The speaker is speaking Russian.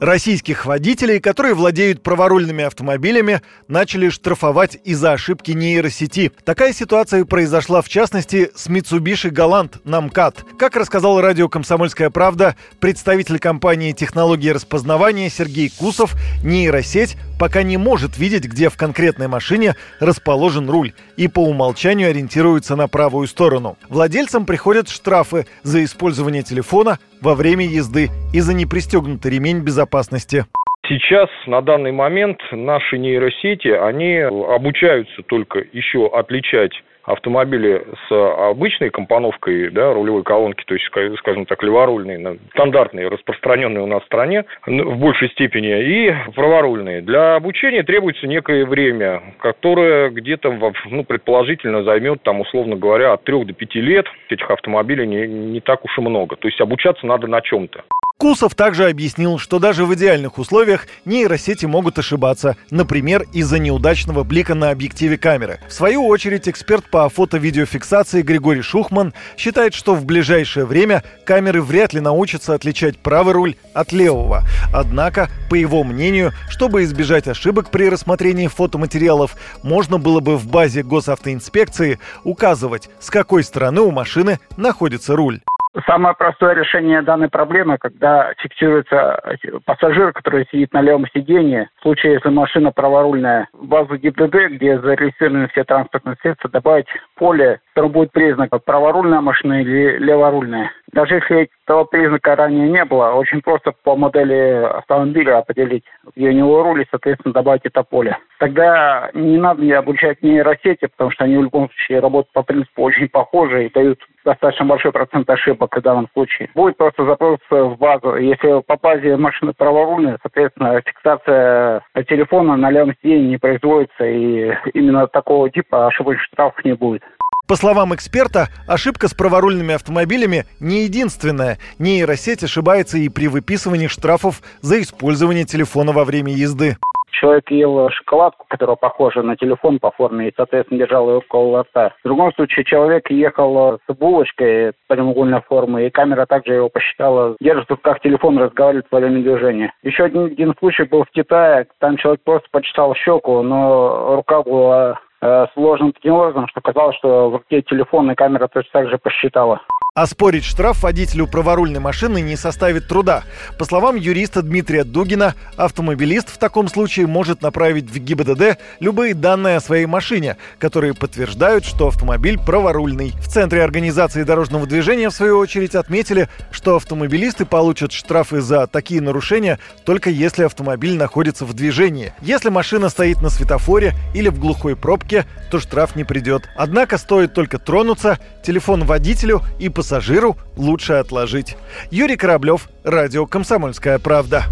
Российских водителей, которые владеют праворульными автомобилями, начали штрафовать из-за ошибки нейросети. Такая ситуация произошла в частности с Mitsubishi Galant на МКАД. Как рассказал радио «Комсомольская правда», представитель компании технологии распознавания Сергей Кусов, нейросеть пока не может видеть, где в конкретной машине расположен руль и по умолчанию ориентируется на правую сторону. Владельцам приходят штрафы за использование телефона во время езды и за непристегнутый ремень безопасности. Сейчас, на данный момент, наши нейросети, они обучаются только еще отличать автомобили с обычной компоновкой да, рулевой колонки, то есть, скажем так, леворульные, стандартные, распространенные у нас в стране в большей степени, и праворульные. Для обучения требуется некое время, которое где-то, ну, предположительно, займет, там, условно говоря, от 3 до 5 лет. Этих автомобилей не, не так уж и много. То есть обучаться надо на чем-то. Кусов также объяснил, что даже в идеальных условиях нейросети могут ошибаться, например, из-за неудачного блика на объективе камеры. В свою очередь, эксперт по фото-видеофиксации Григорий Шухман считает, что в ближайшее время камеры вряд ли научатся отличать правый руль от левого. Однако, по его мнению, чтобы избежать ошибок при рассмотрении фотоматериалов, можно было бы в базе госавтоинспекции указывать, с какой стороны у машины находится руль. Самое простое решение данной проблемы, когда фиксируется пассажир, который сидит на левом сиденье. В случае, если машина праворульная, в базу ГИБДД, где зарегистрированы все транспортные средства, добавить поле, в котором будет признак праворульная машина или леворульная. Даже если этого признака ранее не было, очень просто по модели автомобиля определить, где у него руль и, соответственно, добавить это поле. Тогда не надо мне обучать нейросети, потому что они в любом случае работают по принципу очень похожи и дают достаточно большой процент ошибок в данном случае. Будет просто запрос в базу. Если по базе машины праворульная, соответственно, фиксация телефона на левом сиденье не производится, и именно такого типа ошибочных штрафов не будет. По словам эксперта, ошибка с праворульными автомобилями не единственная. Нейросеть ошибается и при выписывании штрафов за использование телефона во время езды. Человек ел шоколадку, которая похожа на телефон по форме, и, соответственно, держал ее около рта. В другом случае человек ехал с булочкой прямоугольной формы, и камера также его посчитала, держит в руках телефон, разговаривает во время движения. Еще один, один случай был в Китае, там человек просто почесал щеку, но рука была э, сложена таким образом, что казалось, что в руке телефон и камера точно так же посчитала. Оспорить штраф водителю праворульной машины не составит труда. По словам юриста Дмитрия Дугина, автомобилист в таком случае может направить в ГИБДД любые данные о своей машине, которые подтверждают, что автомобиль праворульный. В Центре организации дорожного движения, в свою очередь, отметили, что автомобилисты получат штрафы за такие нарушения только если автомобиль находится в движении. Если машина стоит на светофоре или в глухой пробке, то штраф не придет. Однако стоит только тронуться, телефон водителю и пассажиру лучше отложить. Юрий Кораблев, Радио «Комсомольская правда».